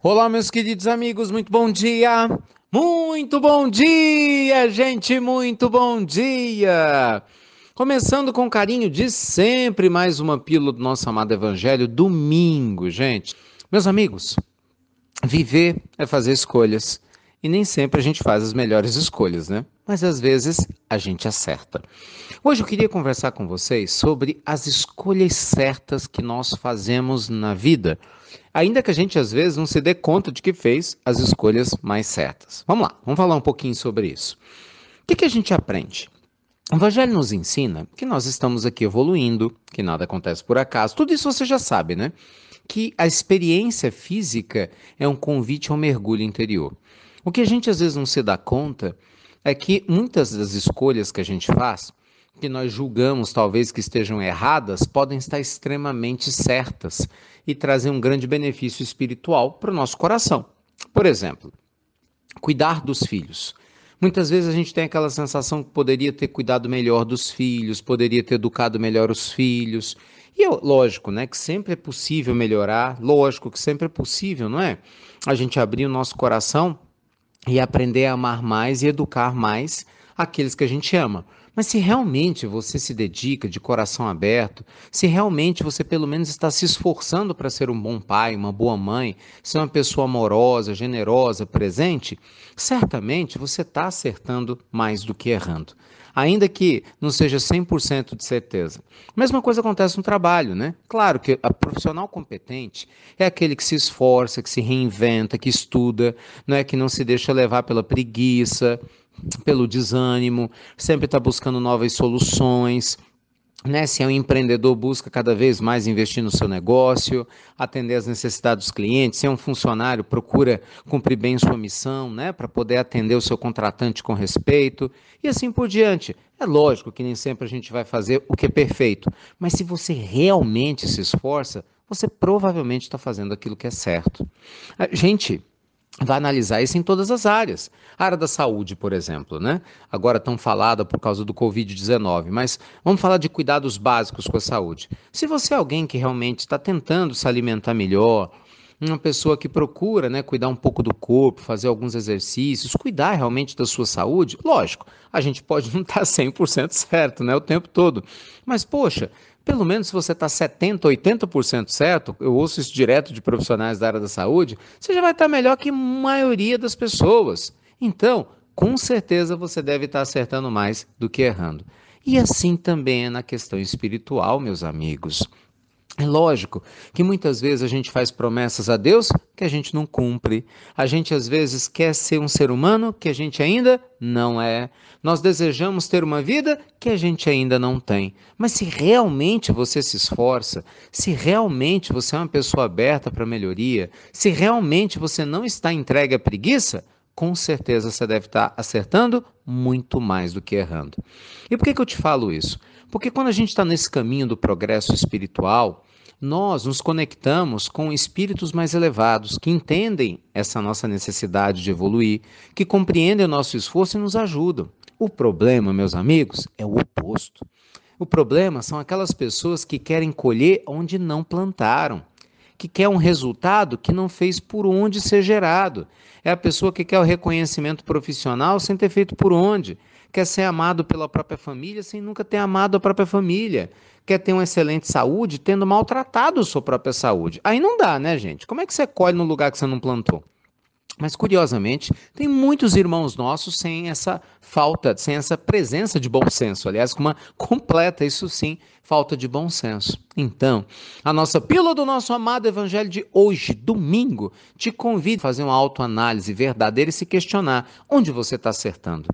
Olá, meus queridos amigos, muito bom dia! Muito bom dia, gente, muito bom dia! Começando com carinho de sempre, mais uma pílula do nosso amado Evangelho, domingo, gente. Meus amigos, viver é fazer escolhas. E nem sempre a gente faz as melhores escolhas, né? Mas às vezes a gente acerta. Hoje eu queria conversar com vocês sobre as escolhas certas que nós fazemos na vida ainda que a gente às vezes não se dê conta de que fez as escolhas mais certas. Vamos lá, vamos falar um pouquinho sobre isso. O que, que a gente aprende? O Evangelho nos ensina que nós estamos aqui evoluindo, que nada acontece por acaso. Tudo isso você já sabe, né? Que a experiência física é um convite ao mergulho interior. O que a gente às vezes não se dá conta é que muitas das escolhas que a gente faz que nós julgamos talvez que estejam erradas podem estar extremamente certas e trazer um grande benefício espiritual para o nosso coração. Por exemplo, cuidar dos filhos. Muitas vezes a gente tem aquela sensação que poderia ter cuidado melhor dos filhos, poderia ter educado melhor os filhos. E é lógico, né, que sempre é possível melhorar, lógico que sempre é possível, não é? A gente abrir o nosso coração e aprender a amar mais e educar mais aqueles que a gente ama. Mas se realmente você se dedica de coração aberto, se realmente você pelo menos está se esforçando para ser um bom pai, uma boa mãe, ser uma pessoa amorosa, generosa, presente, certamente você está acertando mais do que errando. Ainda que não seja 100% de certeza. Mesma coisa acontece no trabalho, né? Claro que a profissional competente é aquele que se esforça, que se reinventa, que estuda, não é que não se deixa levar pela preguiça, pelo desânimo, sempre está buscando novas soluções. Né, se é um empreendedor, busca cada vez mais investir no seu negócio, atender às necessidades dos clientes. Se é um funcionário, procura cumprir bem sua missão, né, para poder atender o seu contratante com respeito e assim por diante. É lógico que nem sempre a gente vai fazer o que é perfeito, mas se você realmente se esforça, você provavelmente está fazendo aquilo que é certo. Gente, vai analisar isso em todas as áreas. A área da saúde, por exemplo, né? Agora tão falada por causa do Covid-19, mas vamos falar de cuidados básicos com a saúde. Se você é alguém que realmente está tentando se alimentar melhor, uma pessoa que procura né, cuidar um pouco do corpo, fazer alguns exercícios, cuidar realmente da sua saúde, lógico, a gente pode não estar 100% certo né, o tempo todo. Mas, poxa, pelo menos se você está 70%, 80% certo, eu ouço isso direto de profissionais da área da saúde, você já vai estar tá melhor que a maioria das pessoas. Então, com certeza você deve estar tá acertando mais do que errando. E assim também é na questão espiritual, meus amigos. É lógico que muitas vezes a gente faz promessas a Deus que a gente não cumpre. A gente às vezes quer ser um ser humano que a gente ainda não é. Nós desejamos ter uma vida que a gente ainda não tem. Mas se realmente você se esforça, se realmente você é uma pessoa aberta para melhoria, se realmente você não está entregue à preguiça, com certeza você deve estar acertando muito mais do que errando. E por que, que eu te falo isso? Porque quando a gente está nesse caminho do progresso espiritual, nós nos conectamos com espíritos mais elevados que entendem essa nossa necessidade de evoluir, que compreendem o nosso esforço e nos ajudam. O problema, meus amigos, é o oposto. O problema são aquelas pessoas que querem colher onde não plantaram, que quer um resultado que não fez por onde ser gerado. É a pessoa que quer o reconhecimento profissional sem ter feito por onde quer ser amado pela própria família sem nunca ter amado a própria família, quer ter uma excelente saúde tendo maltratado a sua própria saúde. Aí não dá, né, gente? Como é que você colhe no lugar que você não plantou? Mas curiosamente, tem muitos irmãos nossos sem essa falta, sem essa presença de bom senso. Aliás, com uma completa, isso sim, falta de bom senso. Então, a nossa pílula do nosso amado evangelho de hoje, domingo, te convida a fazer uma autoanálise verdadeira e se questionar onde você está acertando.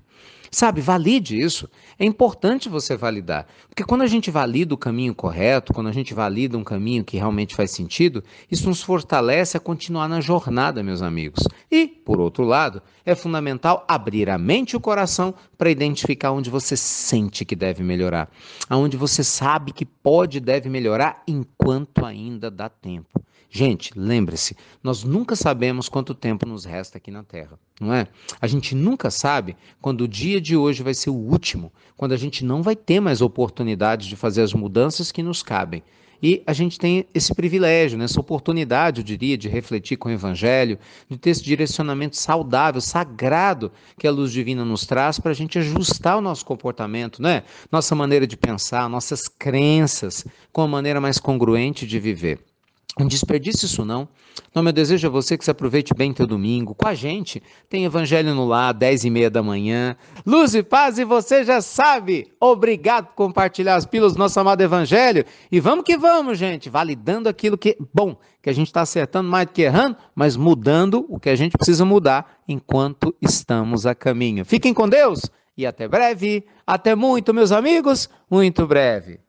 Sabe, valide isso. É importante você validar. Porque quando a gente valida o caminho correto, quando a gente valida um caminho que realmente faz sentido, isso nos fortalece a continuar na jornada, meus amigos. E, por outro lado, é fundamental abrir a mente e o coração para identificar onde você sente que deve melhorar, aonde você sabe que pode e deve melhorar enquanto ainda dá tempo. Gente, lembre-se, nós nunca sabemos quanto tempo nos resta aqui na Terra, não é? A gente nunca sabe quando o dia de hoje vai ser o último, quando a gente não vai ter mais oportunidade de fazer as mudanças que nos cabem. E a gente tem esse privilégio, né, essa oportunidade, eu diria, de refletir com o Evangelho, de ter esse direcionamento saudável, sagrado que a luz divina nos traz para a gente ajustar o nosso comportamento, né? Nossa maneira de pensar, nossas crenças, com a maneira mais congruente de viver. Não desperdice isso não. Então, meu desejo a você que se aproveite bem teu domingo com a gente. Tem Evangelho no Lar, 10 e meia da manhã. Luz e paz, e você já sabe. Obrigado por compartilhar as pílulas do nosso amado Evangelho. E vamos que vamos, gente. Validando aquilo que, bom, que a gente está acertando mais do que errando, mas mudando o que a gente precisa mudar enquanto estamos a caminho. Fiquem com Deus e até breve. Até muito, meus amigos. Muito breve.